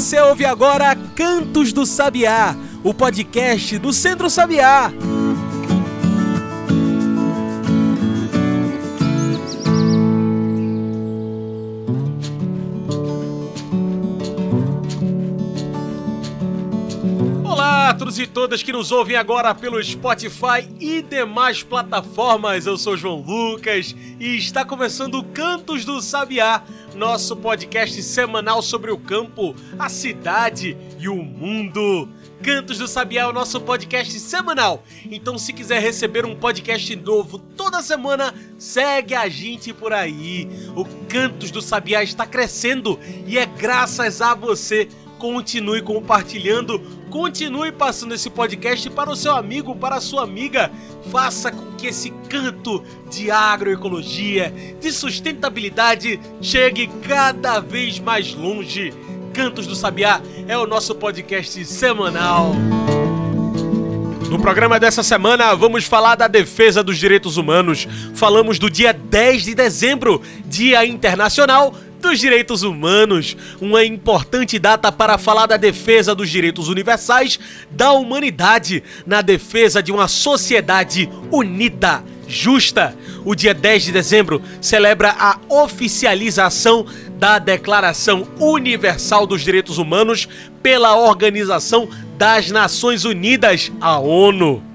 Você ouve agora Cantos do Sabiá, o podcast do Centro Sabiá. Olá todos e todas que nos ouvem agora pelo Spotify e demais plataformas. Eu sou João Lucas e está começando Cantos do Sabiá, nosso podcast semanal sobre o campo, a cidade e o mundo. Cantos do Sabiá é o nosso podcast semanal. Então, se quiser receber um podcast novo toda semana, segue a gente por aí. O Cantos do Sabiá está crescendo e é graças a você. Continue compartilhando, continue passando esse podcast para o seu amigo, para a sua amiga. Faça com que esse canto de agroecologia, de sustentabilidade, chegue cada vez mais longe. Cantos do Sabiá é o nosso podcast semanal. No programa dessa semana, vamos falar da defesa dos direitos humanos. Falamos do dia 10 de dezembro, Dia Internacional dos Direitos Humanos, uma importante data para falar da defesa dos direitos universais da humanidade, na defesa de uma sociedade unida, justa. O dia 10 de dezembro celebra a oficialização da Declaração Universal dos Direitos Humanos pela Organização das Nações Unidas, a ONU.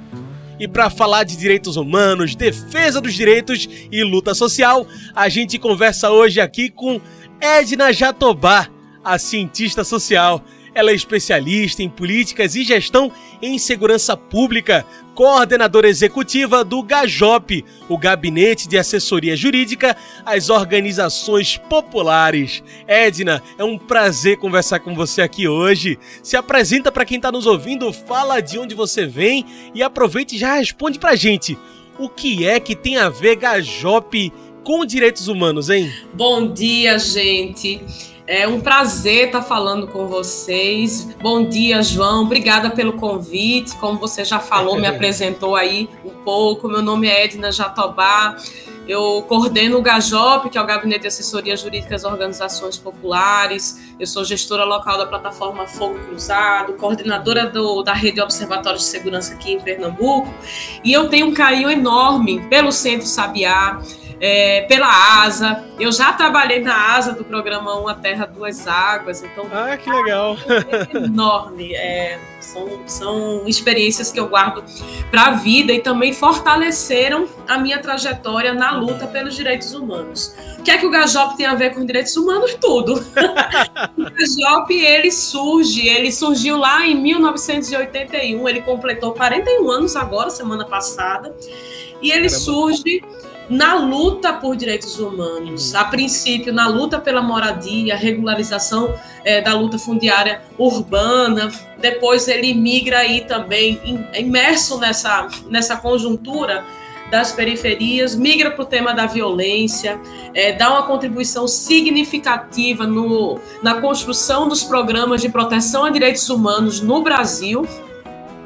E para falar de direitos humanos, defesa dos direitos e luta social, a gente conversa hoje aqui com Edna Jatobá, a cientista social. Ela é especialista em políticas e gestão em segurança pública, coordenadora executiva do GAJOP, o Gabinete de Assessoria Jurídica às Organizações Populares. Edna, é um prazer conversar com você aqui hoje. Se apresenta para quem está nos ouvindo, fala de onde você vem e aproveite e já responde para gente. O que é que tem a ver GAJOP com direitos humanos, hein? Bom dia, gente. É um prazer estar falando com vocês. Bom dia, João. Obrigada pelo convite. Como você já falou, me apresentou aí um pouco. Meu nome é Edna Jatobá. Eu coordeno o GAJOP, que é o Gabinete de Assessoria Jurídica às Organizações Populares. Eu sou gestora local da plataforma Fogo Cruzado, coordenadora do, da rede Observatório de Segurança aqui em Pernambuco. E eu tenho um carinho enorme pelo Centro Sabiá é, pela ASA. Eu já trabalhei na ASA do programa Uma Terra, Duas Águas. Então, ah, que legal! É enorme. É, são, são experiências que eu guardo para a vida e também fortaleceram a minha trajetória na luta pelos direitos humanos. O que é que o Gajop tem a ver com direitos humanos? Tudo. o Gajop, ele surge, ele surgiu lá em 1981, ele completou 41 anos agora, semana passada, e ele Caramba. surge na luta por direitos humanos, a princípio na luta pela moradia, regularização é, da luta fundiária urbana, depois ele migra aí também imerso nessa, nessa conjuntura das periferias, migra para o tema da violência, é, dá uma contribuição significativa no, na construção dos programas de proteção a direitos humanos no Brasil,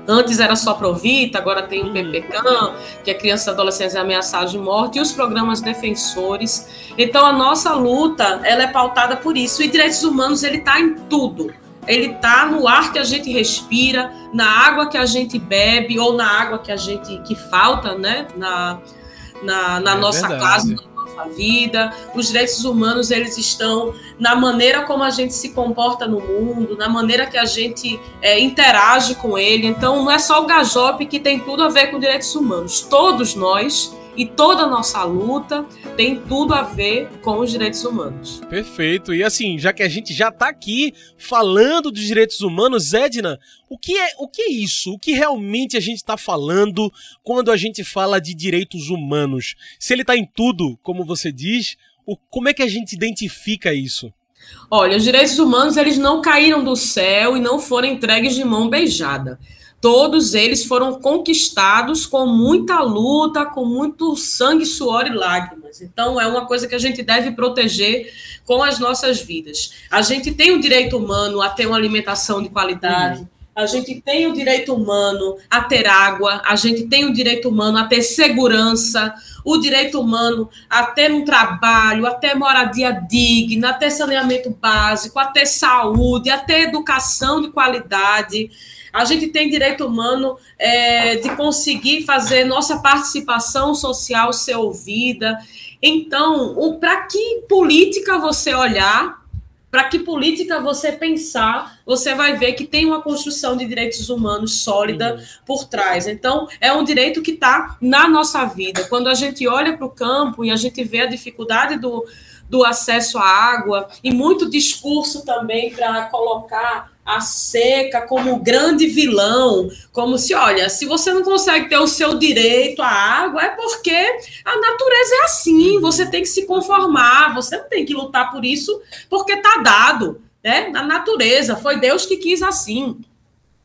Antes era só Provita, agora tem o PPCAM, que é crianças e adolescentes ameaçados de morte, e os programas defensores. Então a nossa luta, ela é pautada por isso. E direitos humanos, ele está em tudo. Ele está no ar que a gente respira, na água que a gente bebe, ou na água que a gente que falta, né? Na, na, na é nossa verdade. casa, nossa vida. Os direitos humanos, eles estão na maneira como a gente se comporta no mundo, na maneira que a gente é, interage com ele. Então, não é só o Gajop que tem tudo a ver com direitos humanos. Todos nós e toda a nossa luta tem tudo a ver com os direitos humanos. Perfeito. E assim, já que a gente já está aqui falando dos direitos humanos, Edna, o que é, o que é isso? O que realmente a gente está falando quando a gente fala de direitos humanos? Se ele está em tudo, como você diz, o, como é que a gente identifica isso? Olha, os direitos humanos eles não caíram do céu e não foram entregues de mão beijada todos eles foram conquistados com muita luta, com muito sangue, suor e lágrimas. Então, é uma coisa que a gente deve proteger com as nossas vidas. A gente tem o direito humano a ter uma alimentação de qualidade. Uhum. a gente tem o direito humano a ter água, a gente tem o direito humano a ter segurança, o direito humano a ter um trabalho, a ter moradia digna, a ter saneamento básico, a ter saúde, a ter educação de qualidade. A gente tem direito humano é, de conseguir fazer nossa participação social ser ouvida. Então, para que política você olhar, para que política você pensar, você vai ver que tem uma construção de direitos humanos sólida uhum. por trás. Então, é um direito que está na nossa vida. Quando a gente olha para o campo e a gente vê a dificuldade do, do acesso à água, e muito discurso também para colocar a seca como grande vilão, como se, olha, se você não consegue ter o seu direito à água, é porque a natureza é assim, você tem que se conformar, você não tem que lutar por isso, porque está dado, né? Na natureza, foi Deus que quis assim.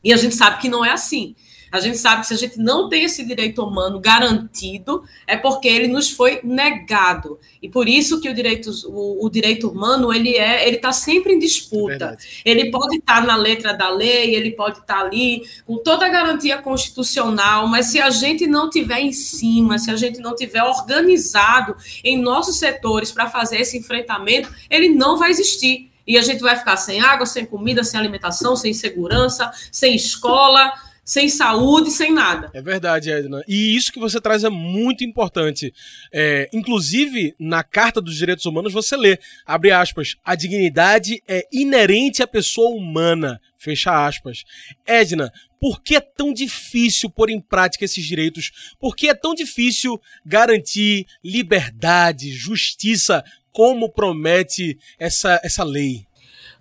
E a gente sabe que não é assim. A gente sabe que se a gente não tem esse direito humano garantido, é porque ele nos foi negado. E por isso que o direito, o, o direito humano ele é, ele está sempre em disputa. É ele pode estar tá na letra da lei, ele pode estar tá ali com toda a garantia constitucional, mas se a gente não tiver em cima, se a gente não tiver organizado em nossos setores para fazer esse enfrentamento, ele não vai existir. E a gente vai ficar sem água, sem comida, sem alimentação, sem segurança, sem escola, sem saúde, sem nada. É verdade, Edna. E isso que você traz é muito importante. É, inclusive, na Carta dos Direitos Humanos, você lê, abre aspas, a dignidade é inerente à pessoa humana, fecha aspas. Edna, por que é tão difícil pôr em prática esses direitos? Por que é tão difícil garantir liberdade, justiça, como promete essa, essa lei?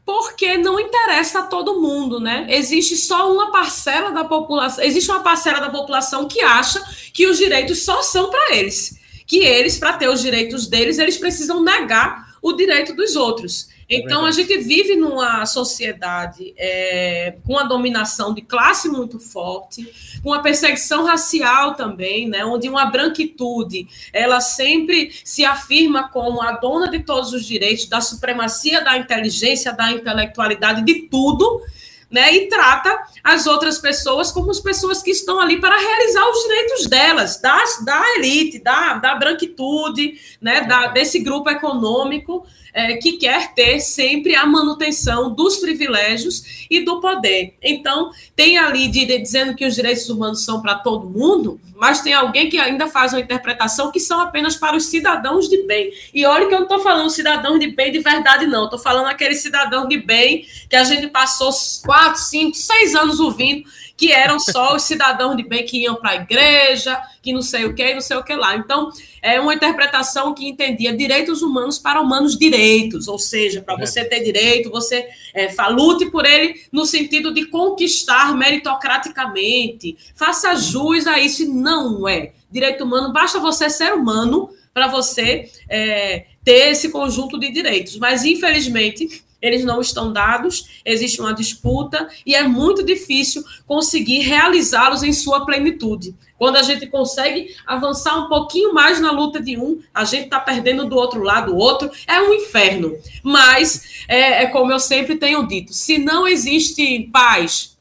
Porque não interessa a todo mundo, né? Existe só uma parcela da população, existe uma parcela da população que acha que os direitos só são para eles, que eles, para ter os direitos deles, eles precisam negar o direito dos outros. É então, a gente vive numa sociedade é, com a dominação de classe muito forte, com a perseguição racial também, né, onde uma branquitude ela sempre se afirma como a dona de todos os direitos, da supremacia da inteligência, da intelectualidade, de tudo, né, e trata as outras pessoas como as pessoas que estão ali para realizar os direitos delas, das, da elite, da, da branquitude, né, da, desse grupo econômico é, que quer ter sempre a manutenção dos privilégios e do poder. Então, tem ali de, de, dizendo que os direitos humanos são para todo mundo, mas tem alguém que ainda faz uma interpretação que são apenas para os cidadãos de bem. E olha que eu não estou falando cidadãos de bem de verdade, não. Estou falando aquele cidadão de bem que a gente passou quatro, cinco, seis anos ouvindo que eram só os cidadãos de bem que iam para a igreja, que não sei o que, não sei o que lá. Então, é uma interpretação que entendia direitos humanos para humanos direitos, ou seja, para você ter direito, você é, lute por ele no sentido de conquistar meritocraticamente, faça jus a isso, e não é. Direito humano, basta você ser humano para você é, ter esse conjunto de direitos. Mas, infelizmente, eles não estão dados, existe uma disputa e é muito difícil conseguir realizá-los em sua plenitude. Quando a gente consegue avançar um pouquinho mais na luta de um, a gente está perdendo do outro lado o outro, é um inferno. Mas, é, é como eu sempre tenho dito, se não existe paz,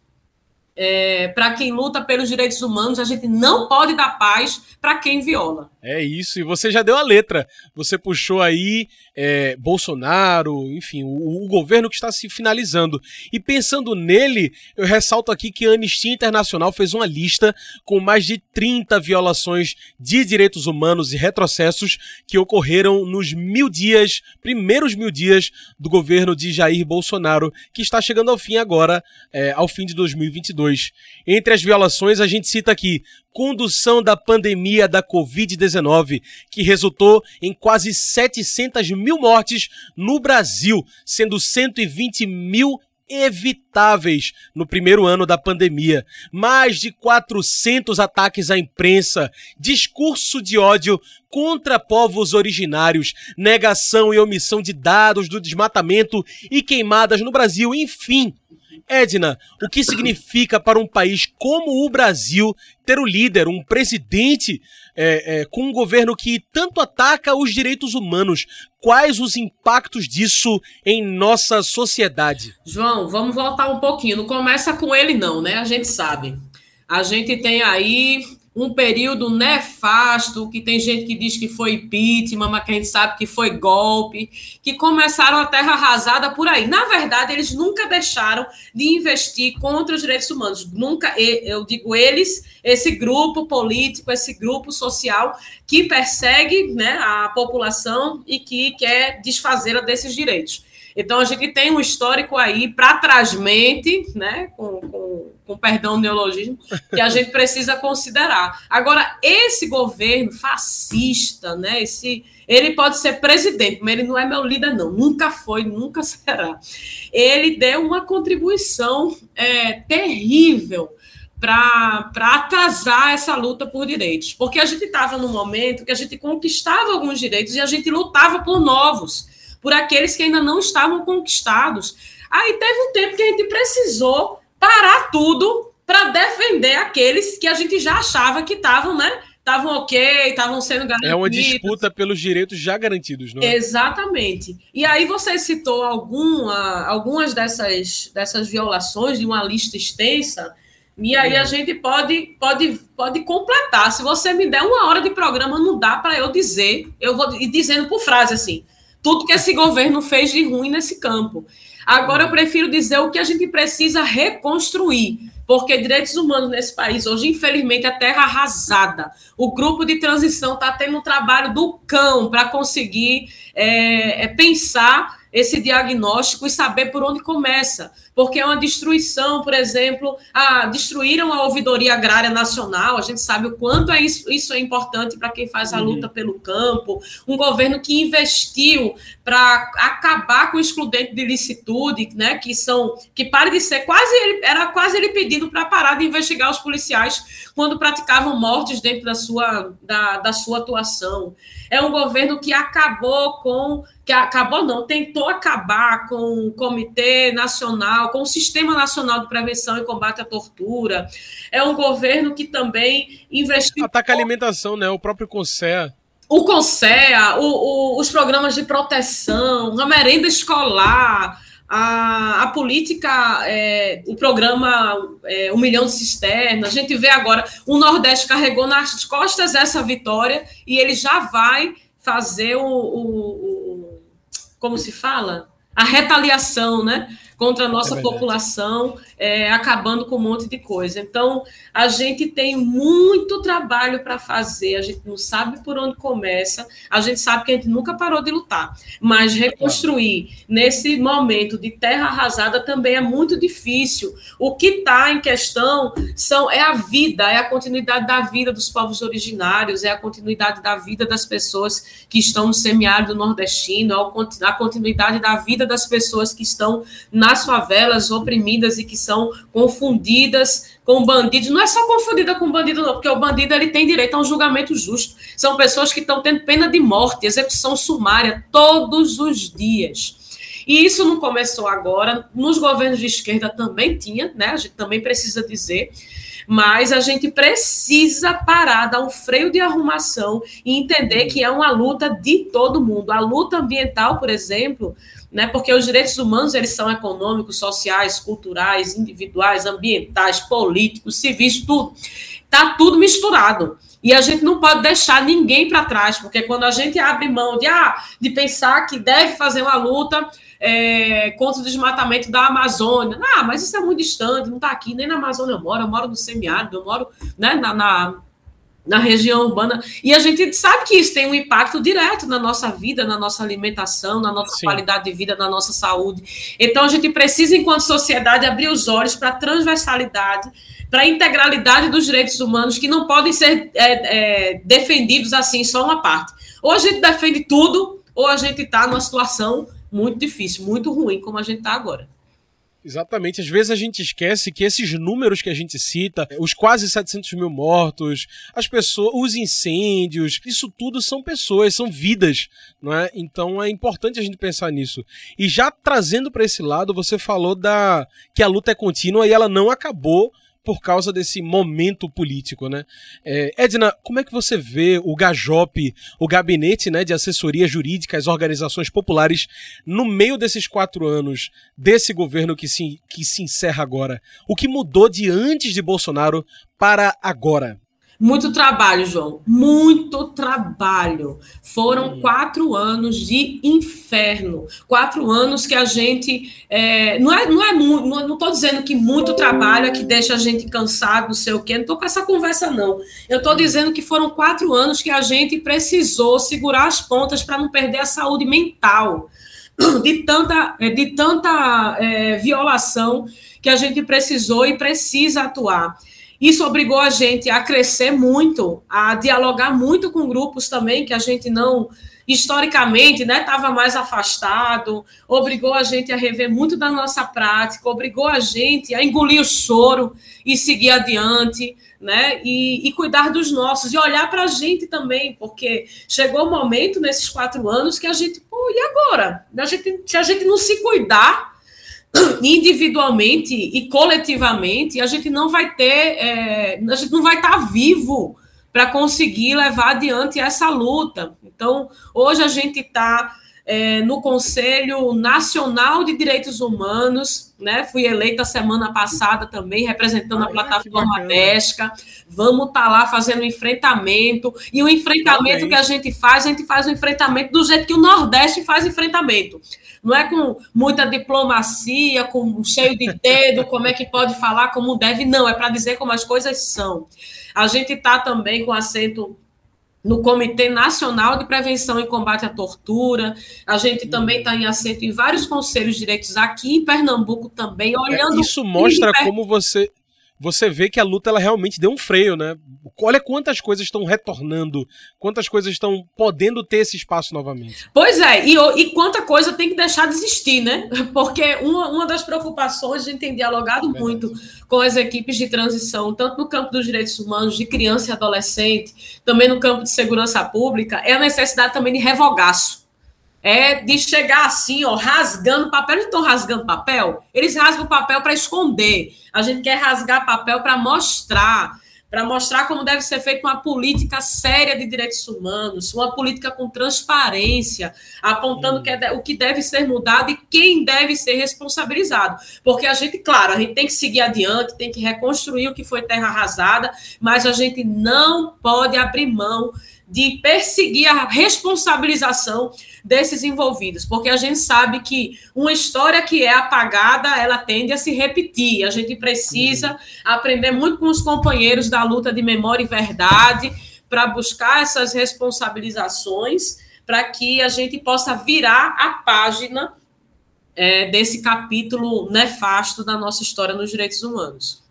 é, para quem luta pelos direitos humanos, a gente não pode dar paz para quem viola. É isso, e você já deu a letra. Você puxou aí é, Bolsonaro, enfim, o, o, governo que está se finalizando. E pensando nele, eu ressalto aqui que a Anistia Internacional fez uma lista com mais de 30 violações de direitos humanos e retrocessos que ocorreram nos mil dias, primeiros mil dias do governo de Jair Bolsonaro, que está chegando ao fim agora, é, ao fim de 2022. Entre as violações, a gente cita aqui condução da pandemia da Covid-19, que resultou em quase 700 mil mortes no Brasil, sendo 120 mil evitáveis no primeiro ano da pandemia. Mais de 400 ataques à imprensa, discurso de ódio contra povos originários, negação e omissão de dados do desmatamento e queimadas no Brasil, enfim Edna, o que significa para um país como o Brasil ter um líder, um presidente é, é, com um governo que tanto ataca os direitos humanos? Quais os impactos disso em nossa sociedade? João, vamos voltar um pouquinho. Não começa com ele, não, né? A gente sabe. A gente tem aí um período nefasto, que tem gente que diz que foi impeachment, mas quem sabe que foi golpe, que começaram a terra arrasada por aí. Na verdade, eles nunca deixaram de investir contra os direitos humanos. Nunca, eu digo eles, esse grupo político, esse grupo social que persegue né, a população e que quer desfazê-la desses direitos. Então, a gente tem um histórico aí, para trás mente, né, com, com, com perdão neologismo, que a gente precisa considerar. Agora, esse governo fascista, né, esse, ele pode ser presidente, mas ele não é meu líder, não. Nunca foi, nunca será. Ele deu uma contribuição é, terrível para atrasar essa luta por direitos. Porque a gente estava num momento que a gente conquistava alguns direitos e a gente lutava por novos por aqueles que ainda não estavam conquistados. Aí teve um tempo que a gente precisou parar tudo para defender aqueles que a gente já achava que estavam, né? Estavam ok, estavam sendo garantidos. É uma disputa pelos direitos já garantidos, não é? Exatamente. E aí você citou alguma, algumas dessas, dessas violações de uma lista extensa, e aí a uhum. gente pode, pode, pode completar. Se você me der uma hora de programa, não dá para eu dizer, eu vou ir dizendo por frase assim tudo que esse governo fez de ruim nesse campo. Agora eu prefiro dizer o que a gente precisa reconstruir, porque direitos humanos nesse país hoje, infelizmente, é terra arrasada. O grupo de transição está tendo um trabalho do cão para conseguir é, é, pensar esse diagnóstico e saber por onde começa porque é uma destruição, por exemplo, ah, destruíram a ouvidoria agrária nacional, a gente sabe o quanto é isso, isso é importante para quem faz a uhum. luta pelo campo, um governo que investiu para acabar com o excludente de licitude, né, que são que pare de ser quase ele era quase ele pedindo para parar de investigar os policiais quando praticavam mortes dentro da sua da, da sua atuação. É um governo que acabou com que acabou não, tentou acabar com o Comitê Nacional, com o Sistema Nacional de Prevenção e Combate à Tortura. É um governo que também investiu. Ataca a alimentação, né? O próprio CONSEA. O CONSEA, o, o, os programas de proteção, a merenda escolar, a, a política, é, o programa é, Um Milhão de Cisternas. A gente vê agora, o Nordeste carregou nas costas essa vitória e ele já vai fazer o, o, o como se fala? A retaliação, né? Contra a nossa é população, é, acabando com um monte de coisa. Então, a gente tem muito trabalho para fazer, a gente não sabe por onde começa, a gente sabe que a gente nunca parou de lutar, mas reconstruir nesse momento de terra arrasada também é muito difícil. O que está em questão são, é a vida, é a continuidade da vida dos povos originários, é a continuidade da vida das pessoas que estão no semiárido nordestino, é a continuidade da vida das pessoas que estão na nas favelas oprimidas e que são confundidas com bandidos. Não é só confundida com bandido, não, porque o bandido ele tem direito a um julgamento justo. São pessoas que estão tendo pena de morte, execução sumária todos os dias. E isso não começou agora, nos governos de esquerda também tinha, né? A gente também precisa dizer mas a gente precisa parar, dar um freio de arrumação e entender que é uma luta de todo mundo. A luta ambiental, por exemplo, né? Porque os direitos humanos eles são econômicos, sociais, culturais, individuais, ambientais, políticos, civis, tudo. Tá tudo misturado. E a gente não pode deixar ninguém para trás, porque quando a gente abre mão de, ah, de pensar que deve fazer uma luta é, contra o desmatamento da Amazônia, ah, mas isso é muito distante, não está aqui, nem na Amazônia eu moro, eu moro no semiárido, eu moro né, na, na na região urbana. E a gente sabe que isso tem um impacto direto na nossa vida, na nossa alimentação, na nossa Sim. qualidade de vida, na nossa saúde. Então a gente precisa, enquanto sociedade, abrir os olhos para a transversalidade, para a integralidade dos direitos humanos que não podem ser é, é, defendidos assim, só uma parte. Ou a gente defende tudo, ou a gente está numa situação muito difícil, muito ruim, como a gente está agora. Exatamente. Às vezes a gente esquece que esses números que a gente cita, os quase 700 mil mortos, as pessoas, os incêndios, isso tudo são pessoas, são vidas, não é? Então é importante a gente pensar nisso. E já trazendo para esse lado, você falou da que a luta é contínua e ela não acabou por causa desse momento político, né? É, Edna, como é que você vê o GAJOP, o Gabinete né, de Assessoria Jurídica às Organizações Populares, no meio desses quatro anos desse governo que se, que se encerra agora? O que mudou de antes de Bolsonaro para agora? Muito trabalho, João. Muito trabalho. Foram quatro anos de inferno. Quatro anos que a gente. É, não é, não é não estou dizendo que muito trabalho é que deixa a gente cansado, não sei o quê. Não estou com essa conversa, não. Eu estou dizendo que foram quatro anos que a gente precisou segurar as pontas para não perder a saúde mental. De tanta, de tanta é, violação que a gente precisou e precisa atuar. Isso obrigou a gente a crescer muito, a dialogar muito com grupos também que a gente não historicamente estava né, mais afastado, obrigou a gente a rever muito da nossa prática, obrigou a gente a engolir o choro e seguir adiante, né? E, e cuidar dos nossos, e olhar para a gente também, porque chegou o um momento nesses quatro anos que a gente, pô, e agora? A gente, se a gente não se cuidar, individualmente e coletivamente, a gente não vai ter, é, a gente não vai estar vivo para conseguir levar adiante essa luta. Então, hoje a gente está é, no Conselho Nacional de Direitos Humanos, né? Fui eleita semana passada também, representando a plataforma DESCA. Vamos estar tá lá fazendo enfrentamento. E o enfrentamento que a gente faz, a gente faz o enfrentamento do jeito que o Nordeste faz enfrentamento não é com muita diplomacia, com cheio de dedo, como é que pode falar como deve, não, é para dizer como as coisas são. A gente está também com assento no Comitê Nacional de Prevenção e Combate à Tortura. A gente também está em assento em vários conselhos de direitos aqui em Pernambuco também, olhando. É, isso mostra como você você vê que a luta ela realmente deu um freio, né? Olha quantas coisas estão retornando, quantas coisas estão podendo ter esse espaço novamente. Pois é, e, e quanta coisa tem que deixar de existir, né? Porque uma, uma das preocupações, a gente tem dialogado é muito com as equipes de transição, tanto no campo dos direitos humanos, de criança e adolescente, também no campo de segurança pública, é a necessidade também de revogaço é de chegar assim, ó, rasgando papel. Eles estão rasgando papel? Eles rasgam papel para esconder. A gente quer rasgar papel para mostrar, para mostrar como deve ser feita uma política séria de direitos humanos, uma política com transparência, apontando que é o que deve ser mudado e quem deve ser responsabilizado. Porque a gente, claro, a gente tem que seguir adiante, tem que reconstruir o que foi terra arrasada, mas a gente não pode abrir mão de perseguir a responsabilização desses envolvidos, porque a gente sabe que uma história que é apagada, ela tende a se repetir. A gente precisa aprender muito com os companheiros da luta de memória e verdade para buscar essas responsabilizações, para que a gente possa virar a página é, desse capítulo nefasto da nossa história nos direitos humanos.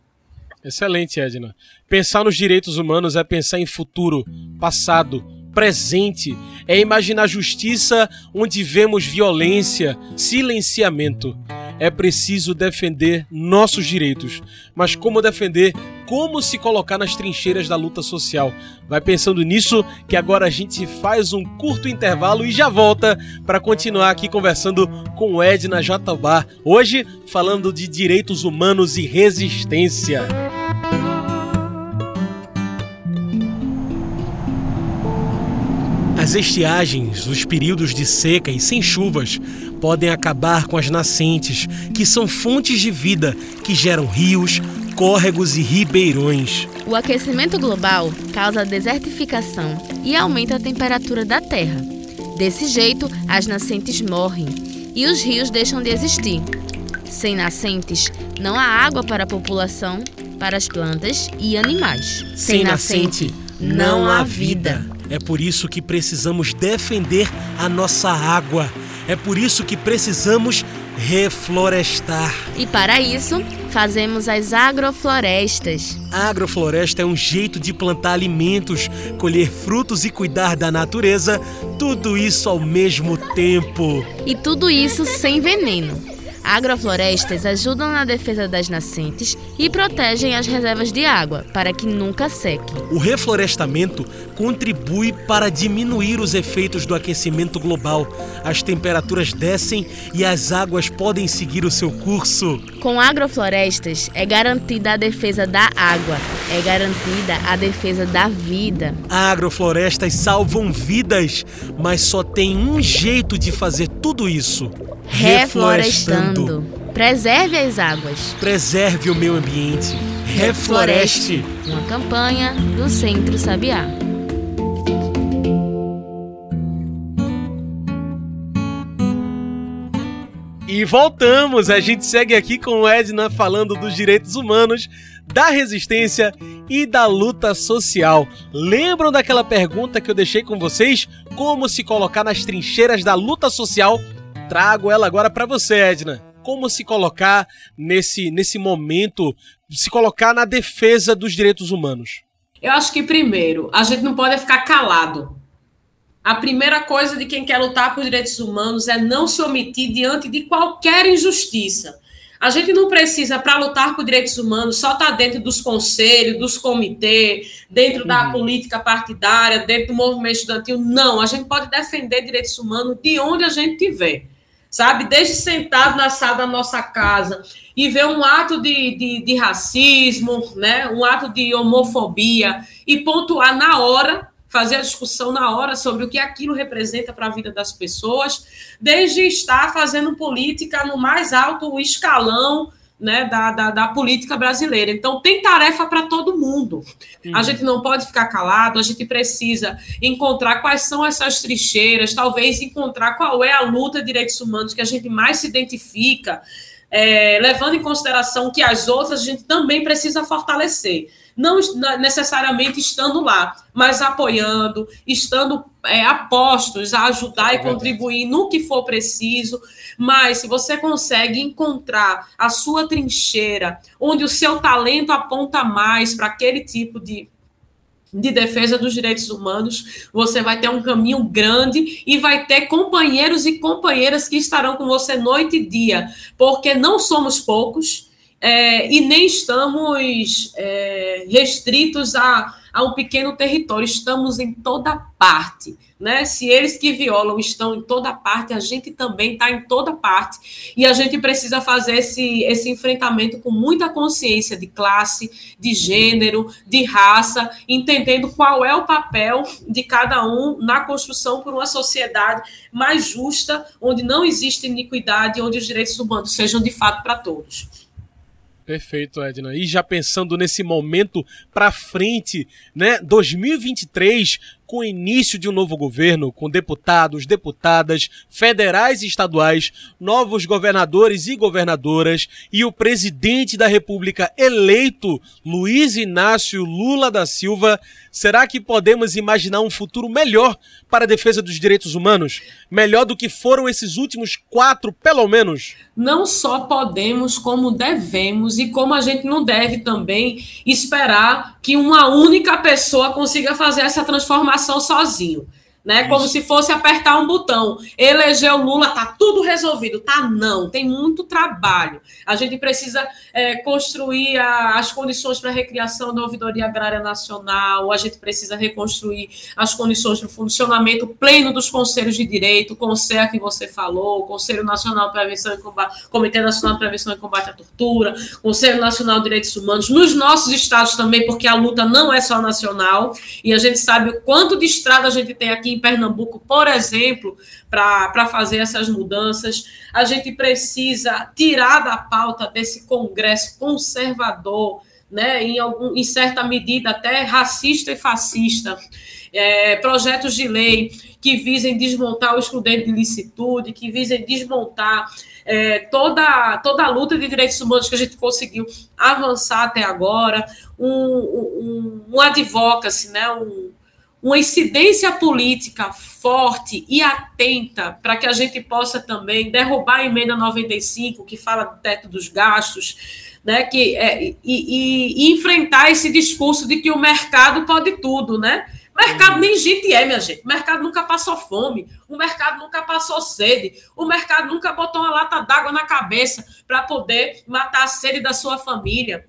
Excelente, Edna. Pensar nos direitos humanos é pensar em futuro, passado, presente. É imaginar justiça onde vemos violência, silenciamento. É preciso defender nossos direitos. Mas como defender? Como se colocar nas trincheiras da luta social? Vai pensando nisso que agora a gente faz um curto intervalo e já volta para continuar aqui conversando com Edna Jatobá. Hoje falando de direitos humanos e resistência. As estiagens, os períodos de seca e sem chuvas, podem acabar com as nascentes, que são fontes de vida que geram rios, córregos e ribeirões. O aquecimento global causa desertificação e aumenta a temperatura da Terra. Desse jeito, as nascentes morrem e os rios deixam de existir. Sem nascentes, não há água para a população, para as plantas e animais. Sem, Sem nascente, não há vida. É por isso que precisamos defender a nossa água. É por isso que precisamos reflorestar. E para isso, fazemos as agroflorestas. A agrofloresta é um jeito de plantar alimentos, colher frutos e cuidar da natureza, tudo isso ao mesmo tempo. E tudo isso sem veneno. Agroflorestas ajudam na defesa das nascentes e protegem as reservas de água para que nunca sequem. O reflorestamento contribui para diminuir os efeitos do aquecimento global. As temperaturas descem e as águas podem seguir o seu curso. Com agroflorestas é garantida a defesa da água, é garantida a defesa da vida. Agroflorestas salvam vidas, mas só tem um jeito de fazer tudo isso reflorestando. Preserve as águas. Preserve o meio ambiente. Refloreste. Uma campanha do Centro Sabiá. E voltamos, a gente segue aqui com o Edna falando dos direitos humanos, da resistência e da luta social. Lembram daquela pergunta que eu deixei com vocês? Como se colocar nas trincheiras da luta social trago ela agora para você, Edna. Como se colocar nesse, nesse momento, se colocar na defesa dos direitos humanos? Eu acho que, primeiro, a gente não pode ficar calado. A primeira coisa de quem quer lutar por direitos humanos é não se omitir diante de qualquer injustiça. A gente não precisa, para lutar por direitos humanos, só estar tá dentro dos conselhos, dos comitês, dentro uhum. da política partidária, dentro do movimento estudantil. Não, a gente pode defender direitos humanos de onde a gente estiver sabe? Desde sentado na sala da nossa casa e ver um ato de, de, de, racismo, né? um ato de homofobia e pontuar na hora, fazer a discussão na hora sobre o que aquilo representa para a vida das pessoas, desde estar fazendo política no mais alto escalão né, da, da, da, política brasileira. Então, tem tarefa para todo mundo. Uhum. A gente não pode ficar calado, a gente precisa encontrar quais são essas trincheiras, talvez encontrar qual é a luta de direitos humanos que a gente mais se identifica, é, levando em consideração que as outras a gente também precisa fortalecer não necessariamente estando lá, mas apoiando, estando é, apostos a ajudar e é contribuir no que for preciso. Mas se você consegue encontrar a sua trincheira, onde o seu talento aponta mais para aquele tipo de de defesa dos direitos humanos, você vai ter um caminho grande e vai ter companheiros e companheiras que estarão com você noite e dia, porque não somos poucos, é, e nem estamos é, restritos a, a um pequeno território, estamos em toda parte. Né? Se eles que violam estão em toda parte, a gente também está em toda parte. E a gente precisa fazer esse, esse enfrentamento com muita consciência de classe, de gênero, de raça, entendendo qual é o papel de cada um na construção por uma sociedade mais justa, onde não existe iniquidade, onde os direitos humanos sejam de fato para todos. Perfeito, Edna. E já pensando nesse momento para frente, né? 2023 com o início de um novo governo, com deputados, deputadas, federais e estaduais, novos governadores e governadoras e o presidente da República eleito, Luiz Inácio Lula da Silva, será que podemos imaginar um futuro melhor para a defesa dos direitos humanos? Melhor do que foram esses últimos quatro, pelo menos? Não só podemos, como devemos e como a gente não deve também esperar que uma única pessoa consiga fazer essa transformação sozinho né? Como se fosse apertar um botão. Eleger o Lula, tá tudo resolvido. Tá não, tem muito trabalho. A gente precisa é, construir a, as condições para a recriação da ouvidoria agrária nacional, a gente precisa reconstruir as condições para o funcionamento pleno dos conselhos de direito, o conselho que você falou, o Conselho Nacional de Prevenção e Combate, Comitê Nacional de Prevenção e Combate à Tortura, Conselho Nacional de Direitos Humanos, nos nossos estados também, porque a luta não é só nacional, e a gente sabe o quanto de estrada a gente tem aqui em Pernambuco, por exemplo, para fazer essas mudanças. A gente precisa tirar da pauta desse Congresso conservador, né, em, algum, em certa medida até racista e fascista, é, projetos de lei que visem desmontar o excludente de licitude, que visem desmontar é, toda, toda a luta de direitos humanos que a gente conseguiu avançar até agora, um, um, um advocacy, né, um, uma incidência política forte e atenta para que a gente possa também derrubar a emenda 95, que fala do teto dos gastos, né, que, é, e, e, e enfrentar esse discurso de que o mercado pode tudo, né? Mercado nem gente é, minha gente. O mercado nunca passou fome, o mercado nunca passou sede, o mercado nunca botou uma lata d'água na cabeça para poder matar a sede da sua família.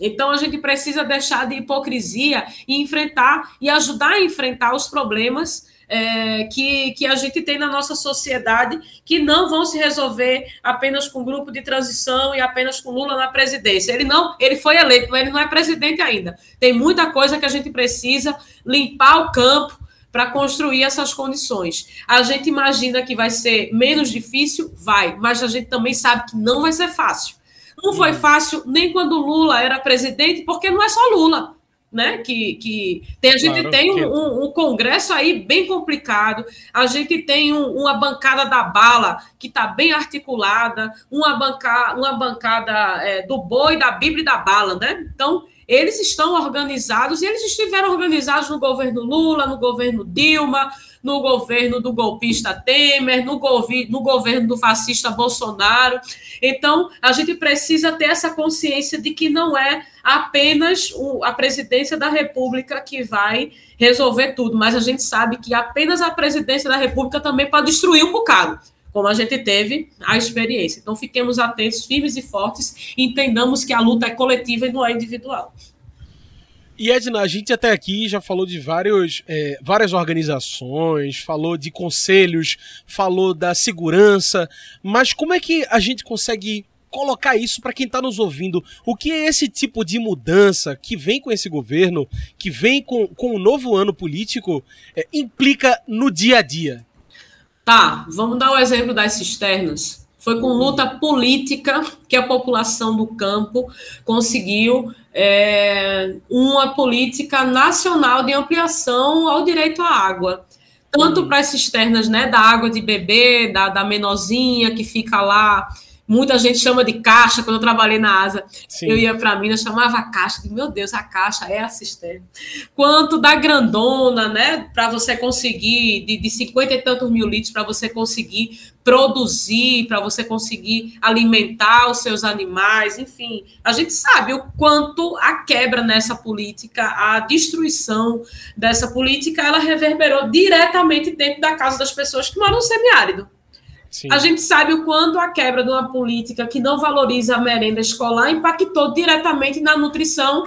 Então a gente precisa deixar de hipocrisia e enfrentar e ajudar a enfrentar os problemas é, que, que a gente tem na nossa sociedade que não vão se resolver apenas com grupo de transição e apenas com Lula na presidência. Ele não, ele foi eleito, mas ele não é presidente ainda. Tem muita coisa que a gente precisa limpar o campo para construir essas condições. A gente imagina que vai ser menos difícil, vai, mas a gente também sabe que não vai ser fácil. Não foi uhum. fácil nem quando Lula era presidente, porque não é só Lula né? Que, que tem, a gente claro, tem um, um, um, congresso aí bem complicado, a gente tem um, uma bancada da bala que está bem articulada, uma, banca, uma bancada é, do boi, da Bíblia e da bala, né? Então, eles estão organizados e eles estiveram organizados no governo Lula, no governo Dilma, no governo do golpista Temer, no, no governo do fascista Bolsonaro. Então, a gente precisa ter essa consciência de que não é apenas a presidência da República que vai resolver tudo, mas a gente sabe que apenas a presidência da República também pode destruir um bocado como a gente teve a experiência. Então, fiquemos atentos, firmes e fortes, entendamos que a luta é coletiva e não é individual. E Edna, a gente até aqui já falou de vários, é, várias organizações, falou de conselhos, falou da segurança, mas como é que a gente consegue colocar isso para quem está nos ouvindo? O que é esse tipo de mudança que vem com esse governo, que vem com, com o novo ano político, é, implica no dia a dia? Tá, vamos dar o exemplo das cisternas. Foi com luta política que a população do campo conseguiu é, uma política nacional de ampliação ao direito à água. Tanto para as cisternas né, da água de bebê, da, da menorzinha que fica lá Muita gente chama de caixa. Quando eu trabalhei na ASA, Sim. eu ia para Minas, chamava caixa. Meu Deus, a caixa é a cisterna. Quanto da grandona, né? Para você conseguir, de, de 50 e tantos mil litros, para você conseguir produzir, para você conseguir alimentar os seus animais, enfim. A gente sabe o quanto a quebra nessa política, a destruição dessa política, ela reverberou diretamente dentro da casa das pessoas que moram no semiárido. Sim. A gente sabe o quanto a quebra de uma política que não valoriza a merenda escolar impactou diretamente na nutrição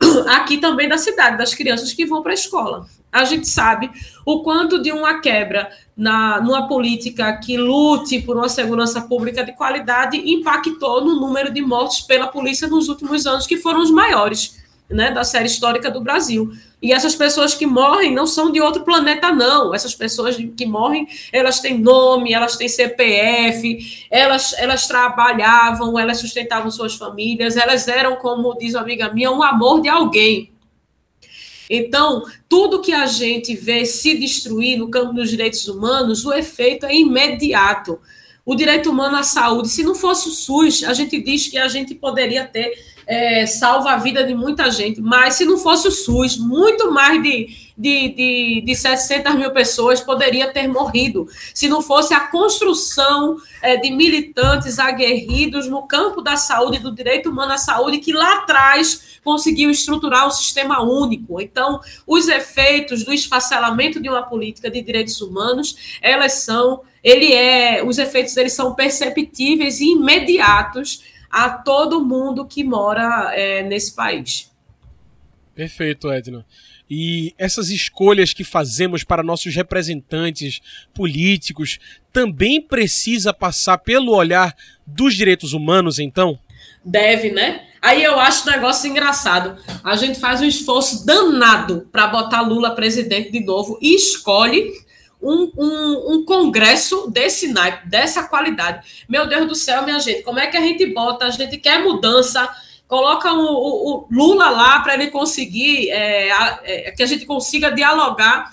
aqui também da cidade, das crianças que vão para a escola. A gente sabe o quanto de uma quebra na, numa política que lute por uma segurança pública de qualidade impactou no número de mortes pela polícia nos últimos anos, que foram os maiores né, da série histórica do Brasil. E essas pessoas que morrem não são de outro planeta, não. Essas pessoas que morrem, elas têm nome, elas têm CPF, elas, elas trabalhavam, elas sustentavam suas famílias, elas eram, como diz uma amiga minha, um amor de alguém. Então, tudo que a gente vê se destruir no campo dos direitos humanos, o efeito é imediato. O direito humano à saúde, se não fosse o SUS, a gente diz que a gente poderia ter é, salva a vida de muita gente. Mas se não fosse o SUS, muito mais de, de, de, de 700 mil pessoas poderia ter morrido. Se não fosse a construção é, de militantes aguerridos no campo da saúde, do direito humano à saúde, que lá atrás conseguiu estruturar um sistema único. Então, os efeitos do esfacelamento de uma política de direitos humanos, elas são, ele é, os efeitos deles são perceptíveis e imediatos a todo mundo que mora é, nesse país. Perfeito, Edna. E essas escolhas que fazemos para nossos representantes políticos também precisa passar pelo olhar dos direitos humanos, então? Deve, né? Aí eu acho um negócio engraçado. A gente faz um esforço danado para botar Lula presidente de novo e escolhe um, um, um, congresso desse naipe, dessa qualidade. Meu Deus do céu, minha gente, como é que a gente bota? A gente quer mudança, coloca o, o, o Lula lá para ele conseguir, é, é, que a gente consiga dialogar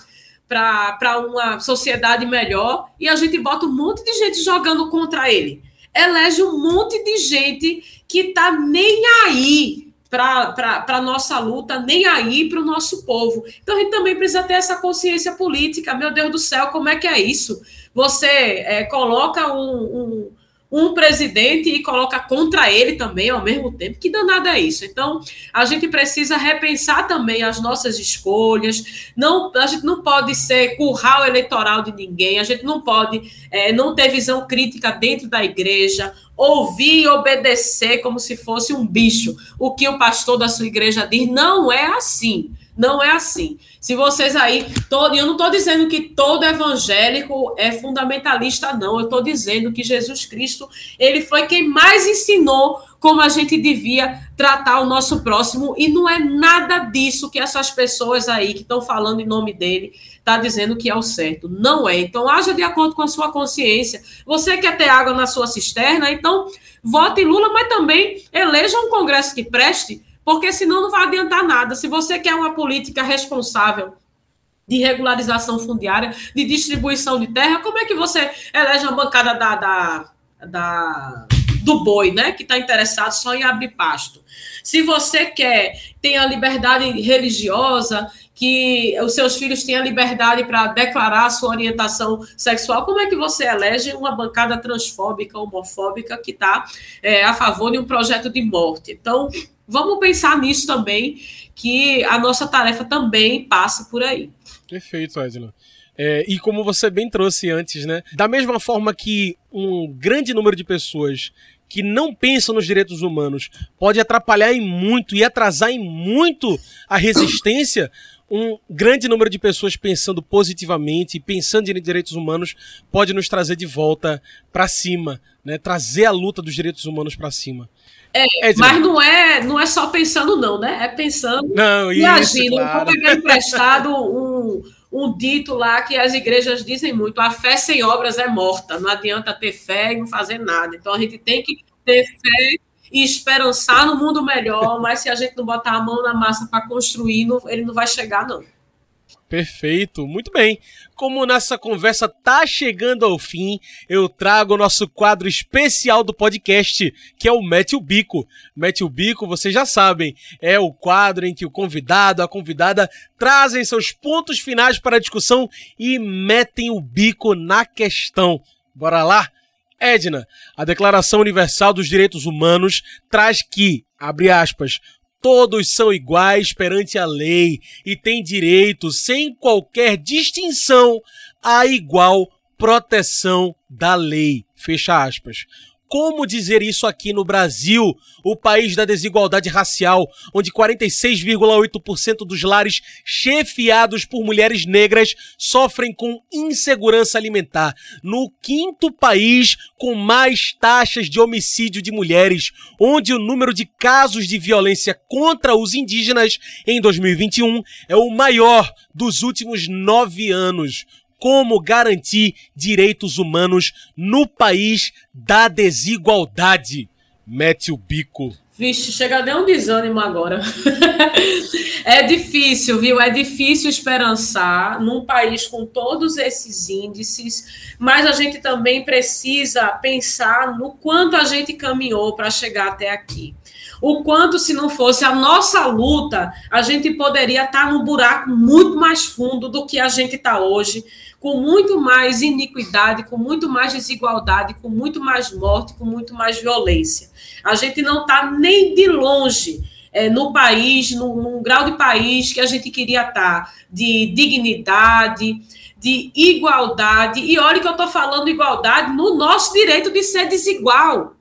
para uma sociedade melhor, e a gente bota um monte de gente jogando contra ele. Elege um monte de gente que tá nem aí para a nossa luta, nem aí para o nosso povo. Então a gente também precisa ter essa consciência política. Meu Deus do céu, como é que é isso? Você é, coloca um, um, um presidente e coloca contra ele também ao mesmo tempo. Que danada é isso? Então, a gente precisa repensar também as nossas escolhas. Não, a gente não pode ser curral eleitoral de ninguém, a gente não pode é, não ter visão crítica dentro da igreja, ouvir e obedecer como se fosse um bicho. O que o pastor da sua igreja diz não é assim. Não é assim. Se vocês aí, todo, eu não estou dizendo que todo evangélico é fundamentalista, não. Eu estou dizendo que Jesus Cristo, ele foi quem mais ensinou como a gente devia tratar o nosso próximo, e não é nada disso que essas pessoas aí que estão falando em nome dele está dizendo que é o certo. Não é. Então, haja de acordo com a sua consciência. Você quer ter água na sua cisterna, então vote Lula, mas também eleja um Congresso que preste porque senão não vai adiantar nada. Se você quer uma política responsável de regularização fundiária, de distribuição de terra, como é que você elege uma bancada da, da, da do boi, né, que está interessado só em abrir pasto? Se você quer ter a liberdade religiosa, que os seus filhos tenham liberdade para declarar a sua orientação sexual, como é que você elege uma bancada transfóbica, homofóbica, que está é, a favor de um projeto de morte? Então, vamos pensar nisso também, que a nossa tarefa também passa por aí. Perfeito, Edna. É, e como você bem trouxe antes, né? Da mesma forma que um grande número de pessoas que não pensam nos direitos humanos pode atrapalhar em muito e atrasar em muito a resistência, um grande número de pessoas pensando positivamente e pensando em direitos humanos pode nos trazer de volta para cima, né? Trazer a luta dos direitos humanos para cima. É, é mas não é, não é só pensando, não, né? É pensando não, e agindo. Claro. Vou pegar emprestado um, um dito lá que as igrejas dizem muito: a fé sem obras é morta. Não adianta ter fé e não fazer nada. Então a gente tem que ter fé e esperançar no mundo melhor, mas se a gente não botar a mão na massa para construir, não, ele não vai chegar, não. Perfeito, muito bem. Como nossa conversa tá chegando ao fim, eu trago o nosso quadro especial do podcast, que é o Mete o Bico. Mete o Bico, vocês já sabem, é o quadro em que o convidado, a convidada trazem seus pontos finais para a discussão e metem o bico na questão. Bora lá? Edna, a Declaração Universal dos Direitos Humanos traz que, abre aspas, Todos são iguais perante a lei e têm direito, sem qualquer distinção, à igual proteção da lei. Fecha aspas. Como dizer isso aqui no Brasil, o país da desigualdade racial, onde 46,8% dos lares chefiados por mulheres negras sofrem com insegurança alimentar? No quinto país com mais taxas de homicídio de mulheres, onde o número de casos de violência contra os indígenas em 2021 é o maior dos últimos nove anos como garantir direitos humanos no país da desigualdade. Mete o bico. Vixe, chega até um desânimo agora. é difícil, viu? É difícil esperançar num país com todos esses índices, mas a gente também precisa pensar no quanto a gente caminhou para chegar até aqui. O quanto, se não fosse a nossa luta, a gente poderia estar num buraco muito mais fundo do que a gente está hoje, com muito mais iniquidade, com muito mais desigualdade, com muito mais morte, com muito mais violência. A gente não está nem de longe é, no país, no, num grau de país que a gente queria estar, tá, de dignidade, de igualdade. E olha que eu estou falando igualdade no nosso direito de ser desigual.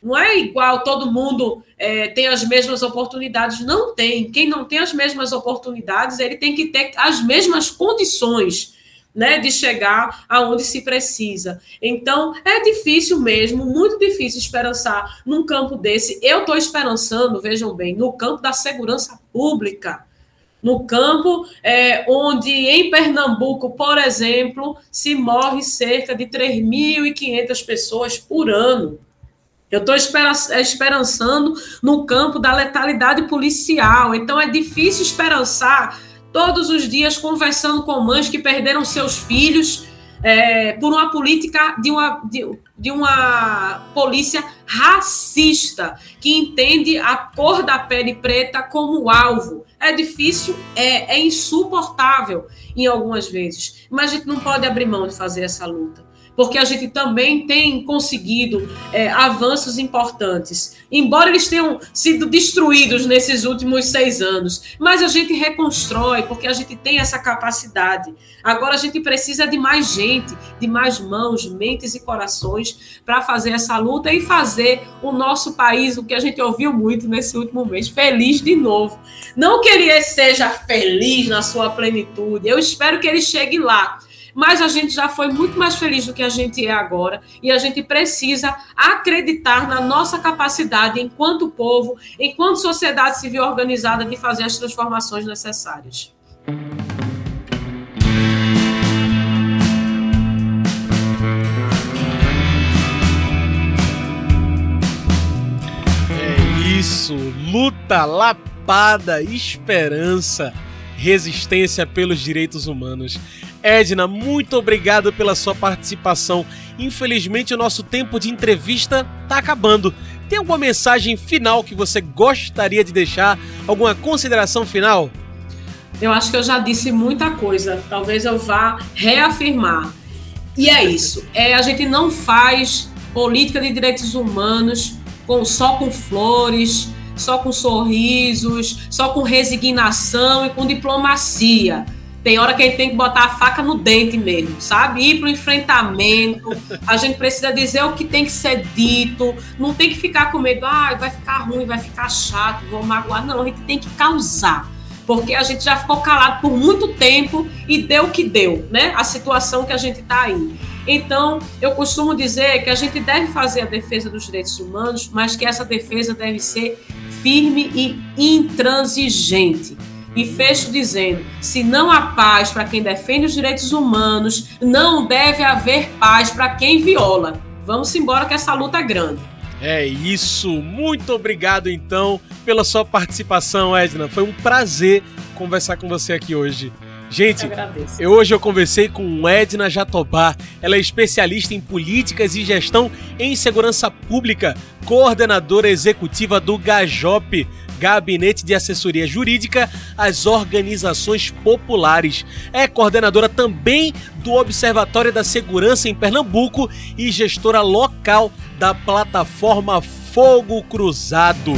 Não é igual todo mundo é, tem as mesmas oportunidades. Não tem. Quem não tem as mesmas oportunidades, ele tem que ter as mesmas condições né, de chegar aonde se precisa. Então, é difícil mesmo, muito difícil esperançar num campo desse. Eu estou esperançando, vejam bem, no campo da segurança pública. No campo é, onde, em Pernambuco, por exemplo, se morre cerca de 3.500 pessoas por ano. Eu estou esperançando no campo da letalidade policial. Então, é difícil esperançar todos os dias conversando com mães que perderam seus filhos é, por uma política de uma, de, de, uma polícia racista, que entende a cor da pele preta como alvo. É difícil, é, é insuportável em algumas vezes, mas a gente não pode abrir mão de fazer essa luta porque a gente também tem conseguido é, avanços importantes. Embora eles tenham sido destruídos nesses últimos seis anos, mas a gente reconstrói, porque a gente tem essa capacidade. Agora a gente precisa de mais gente, de mais mãos, mentes e corações para fazer essa luta e fazer o nosso país, o que a gente ouviu muito nesse último mês, feliz de novo. Não que ele seja feliz na sua plenitude, eu espero que ele chegue lá mas a gente já foi muito mais feliz do que a gente é agora e a gente precisa acreditar na nossa capacidade enquanto povo, enquanto sociedade civil organizada de fazer as transformações necessárias. É isso, luta, lapada, esperança, resistência pelos direitos humanos. Edna, muito obrigado pela sua participação. Infelizmente, o nosso tempo de entrevista está acabando. Tem alguma mensagem final que você gostaria de deixar? Alguma consideração final? Eu acho que eu já disse muita coisa. Talvez eu vá reafirmar. E é isso. É, a gente não faz política de direitos humanos com, só com flores, só com sorrisos, só com resignação e com diplomacia tem hora que a gente tem que botar a faca no dente mesmo, sabe? Ir para o enfrentamento. A gente precisa dizer o que tem que ser dito. Não tem que ficar com medo, ah, vai ficar ruim, vai ficar chato, vou magoar. Não, a gente tem que causar. Porque a gente já ficou calado por muito tempo e deu o que deu, né? A situação que a gente está aí. Então, eu costumo dizer que a gente deve fazer a defesa dos direitos humanos, mas que essa defesa deve ser firme e intransigente e fecho dizendo: se não há paz para quem defende os direitos humanos, não deve haver paz para quem viola. Vamos embora que essa luta é grande. É isso. Muito obrigado então pela sua participação, Edna. Foi um prazer conversar com você aqui hoje. Gente, eu hoje eu conversei com Edna Jatobá. Ela é especialista em políticas e gestão em segurança pública, coordenadora executiva do GAJOP, Gabinete de Assessoria Jurídica às Organizações Populares. É coordenadora também do Observatório da Segurança em Pernambuco e gestora local da plataforma Fogo Cruzado.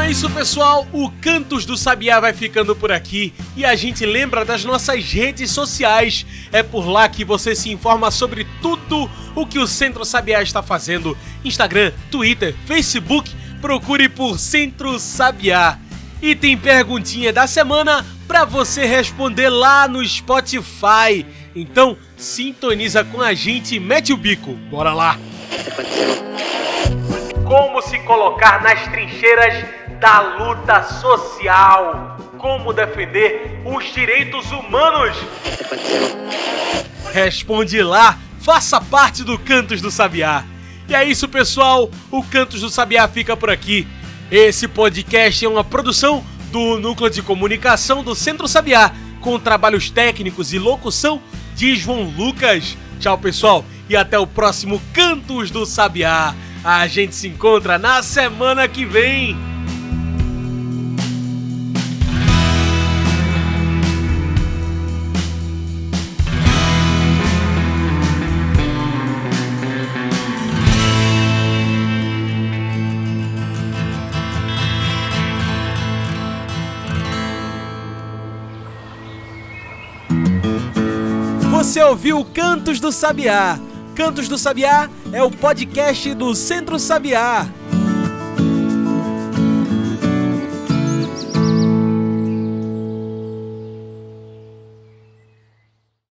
É isso, pessoal. O Cantos do Sabiá vai ficando por aqui e a gente lembra das nossas redes sociais. É por lá que você se informa sobre tudo o que o Centro Sabiá está fazendo: Instagram, Twitter, Facebook procure por Centro Sabiá. E tem perguntinha da semana para você responder lá no Spotify. Então, sintoniza com a gente e mete o bico. Bora lá. Como se colocar nas trincheiras da luta social? Como defender os direitos humanos? Responde lá, faça parte do Cantos do Sabiá. E é isso, pessoal. O Cantos do Sabiá fica por aqui. Esse podcast é uma produção do Núcleo de Comunicação do Centro Sabiá, com trabalhos técnicos e locução de João Lucas. Tchau, pessoal, e até o próximo Cantos do Sabiá. A gente se encontra na semana que vem. Você ouviu Cantos do Sabiá. Cantos do Sabiá é o podcast do Centro Sabiá.